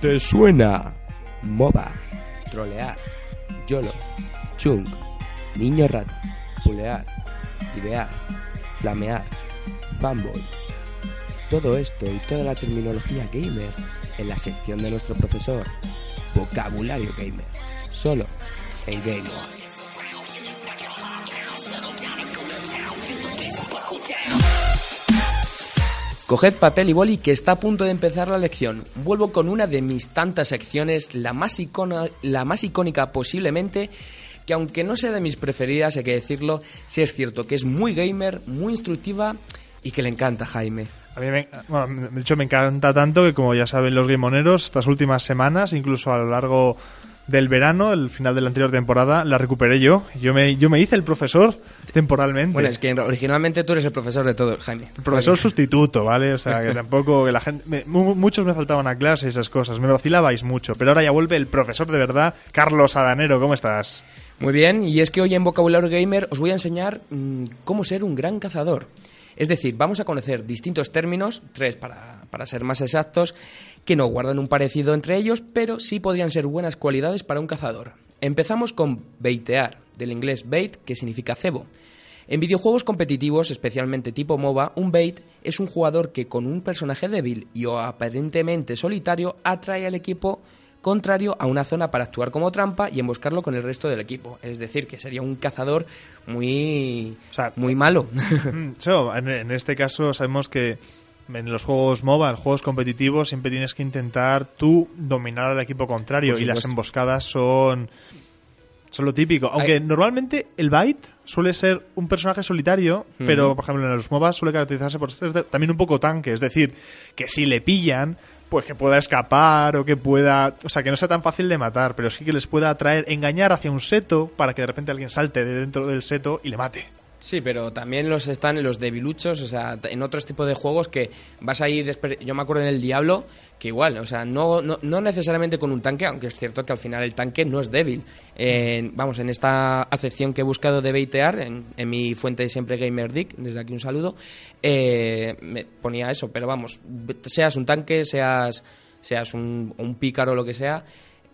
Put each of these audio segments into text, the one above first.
¿Te suena? MOBA, trolear, YOLO, chunk, niño rata, pulear, tibear, flamear, fanboy. Todo esto y toda la terminología gamer en la sección de nuestro profesor, Vocabulario Gamer, solo en Game On. Coged papel y boli que está a punto de empezar la lección. Vuelvo con una de mis tantas secciones, la más, icona- la más icónica posiblemente, que aunque no sea de mis preferidas, hay que decirlo, sí es cierto que es muy gamer, muy instructiva y que le encanta Jaime. A mí, me, bueno, de hecho, me encanta tanto que, como ya saben los gamoneros, estas últimas semanas, incluso a lo largo del verano, el final de la anterior temporada, la recuperé yo. Yo me, yo me hice el profesor temporalmente. Bueno, es que originalmente tú eres el profesor de todos, Jaime. El profesor sustituto, ¿vale? O sea, que tampoco que la gente... me- mu- muchos me faltaban a clase y esas cosas, me vacilabais mucho, pero ahora ya vuelve el profesor de verdad, Carlos Adanero, ¿cómo estás? Muy bien, y es que hoy en Vocabulario Gamer os voy a enseñar mm, cómo ser un gran cazador. Es decir, vamos a conocer distintos términos, tres para, para ser más exactos, que no guardan un parecido entre ellos, pero sí podrían ser buenas cualidades para un cazador. Empezamos con baitear, del inglés bait, que significa cebo. En videojuegos competitivos, especialmente tipo MOBA, un bait es un jugador que con un personaje débil y o aparentemente solitario atrae al equipo contrario a una zona para actuar como trampa y emboscarlo con el resto del equipo. Es decir, que sería un cazador muy, O sea, muy malo. Mm, so, en este caso sabemos que en los juegos MOBA, en juegos competitivos, siempre tienes que intentar tú dominar al equipo contrario y las emboscadas son, son lo típico. Aunque Hay- normalmente el Byte suele ser un personaje solitario, pero por ejemplo en los MOBA suele caracterizarse por ser también un poco tanque, es decir, que si le pillan, pues que pueda escapar o que pueda, o sea, que no sea tan fácil de matar, pero sí que les pueda atraer, engañar hacia un seto para que de repente alguien salte de dentro del seto y le mate. Sí, pero también los están los debiluchos, o sea, en otros tipos de juegos que vas ahí, yo me acuerdo en el Diablo, que igual, o sea, no, no, no necesariamente con un tanque, aunque es cierto que al final el tanque no es débil. Vamos, en esta acepción que he buscado de baitear, en, en mi fuente siempre GamerDick, desde aquí un saludo, eh, me ponía eso, pero vamos, seas un tanque, seas, seas un, un pícaro o lo que sea,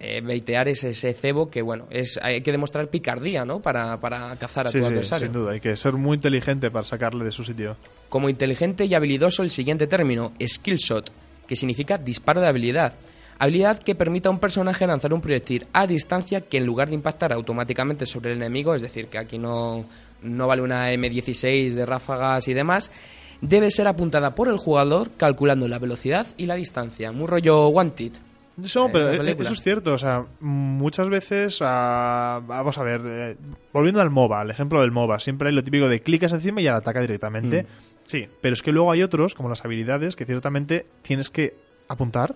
eh, baitear es ese cebo que, bueno, es hay que demostrar picardía, ¿no? Para, para cazar a Sí, tu sí, adversario. sin duda, hay que ser muy inteligente para sacarle de su sitio. Como inteligente y habilidoso el siguiente término, skill shot, que significa disparo de habilidad. Habilidad que permita a un personaje lanzar un proyectil a distancia que en lugar de impactar automáticamente sobre el enemigo, es decir, que aquí no, no vale una M16 de ráfagas y demás, debe ser apuntada por el jugador calculando la velocidad y la distancia. Muy rollo Wanted. Eso, Eh, pero eh, película. eso es cierto, o sea, muchas veces, ah, vamos a ver, eh, volviendo al MOBA, el ejemplo del MOBA, siempre hay lo típico de clicas encima y ya la ataca directamente. Mm. Sí, pero es que luego hay otros, como las habilidades, que ciertamente tienes que apuntar,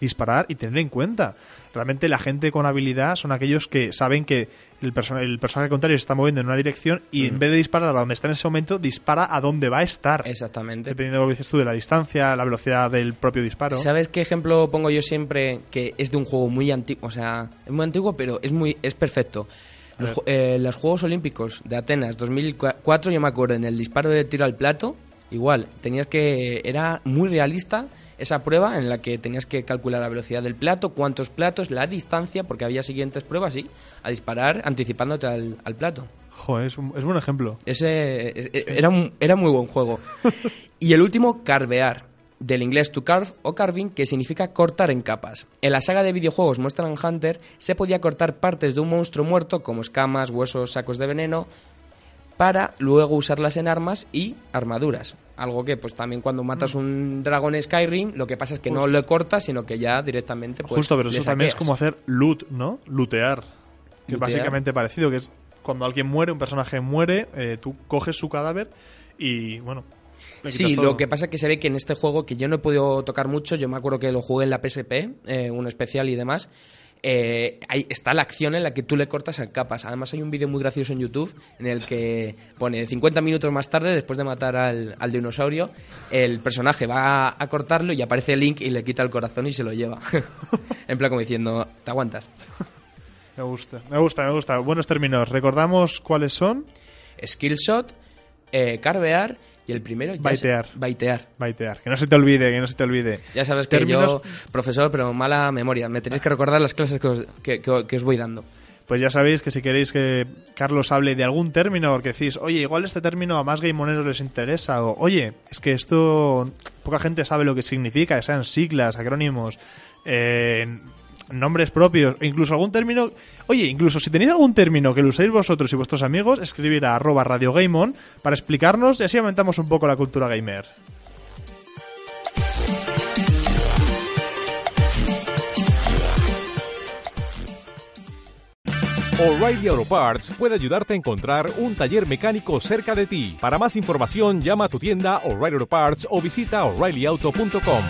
disparar y tener en cuenta. Realmente la gente con habilidad son aquellos que saben que el, el personaje contrario se está moviendo en una dirección y en vez de disparar a donde está en ese momento, dispara a donde va a estar. Exactamente. Dependiendo de lo que dices tú, de la distancia, la velocidad del propio disparo. ¿Sabes qué ejemplo pongo yo siempre que es de un juego muy antiguo? O sea, es muy antiguo, pero es muy es perfecto. Los, eh, los Juegos Olímpicos de Atenas 2004, yo me acuerdo, en el disparo de tiro al plato, igual, tenías que. Era muy realista esa prueba en la que tenías que calcular la velocidad del plato, cuántos platos, la distancia, porque había siguientes pruebas, sí, a disparar anticipándote al, al plato. Joder, es un, es buen ejemplo. Ese es- es- era, un, era muy buen juego. y el último, carvear, del inglés to carve o carving, que significa cortar en capas. En la saga de videojuegos Monster Hunter se podía cortar partes de un monstruo muerto, como escamas, huesos, sacos de veneno, para luego usarlas en armas y armaduras. Algo que, pues también cuando matas un dragón en Skyrim, lo que pasa es que no lo cortas, sino que ya directamente. Pues, Justo, pero eso también es como hacer loot, ¿no? Lootear. Que es básicamente parecido, que es cuando alguien muere, un personaje muere, eh, tú coges su cadáver y, bueno, Sí, todo. lo que pasa es que se ve que en este juego, que yo no he podido tocar mucho, yo me acuerdo que lo jugué en la PSP, eh, un especial y demás, eh, ahí está la acción en la que tú le cortas a capas. Además hay un vídeo muy gracioso en YouTube en el que pone 50 minutos más tarde, después de matar al, al dinosaurio, el personaje va a, a cortarlo y aparece Link y le quita el corazón y se lo lleva. en plan como diciendo, te aguantas. Me gusta, me gusta, me gusta. Buenos términos. ¿Recordamos cuáles son? Skillshot, eh, carvear y el primero... ya se- Baitear. Baitear. Baitear. Que no se te olvide, que no se te olvide. Ya sabes que Términos- yo, profesor, pero mala memoria. Me tenéis que recordar las clases que os, que- que- que os voy dando. Pues ya sabéis que si queréis que Carlos hable de algún término, porque decís, oye, igual este término a más gamoneros les interesa, o oye, es que esto poca gente sabe lo que significa, que sean siglas, acrónimos, eh, nombres propios, o incluso algún término. Oye, incluso si tenéis algún término que lo uséis vosotros y vuestros amigos, escribir a arroba Radio Game On para explicarnos y así aumentamos un poco la cultura gamer. O'Reilly Auto Parts puede ayudarte a encontrar un taller mecánico cerca de ti. Para más información, llama a tu tienda O'Reilly Auto Parts o visita oreillyauto.com.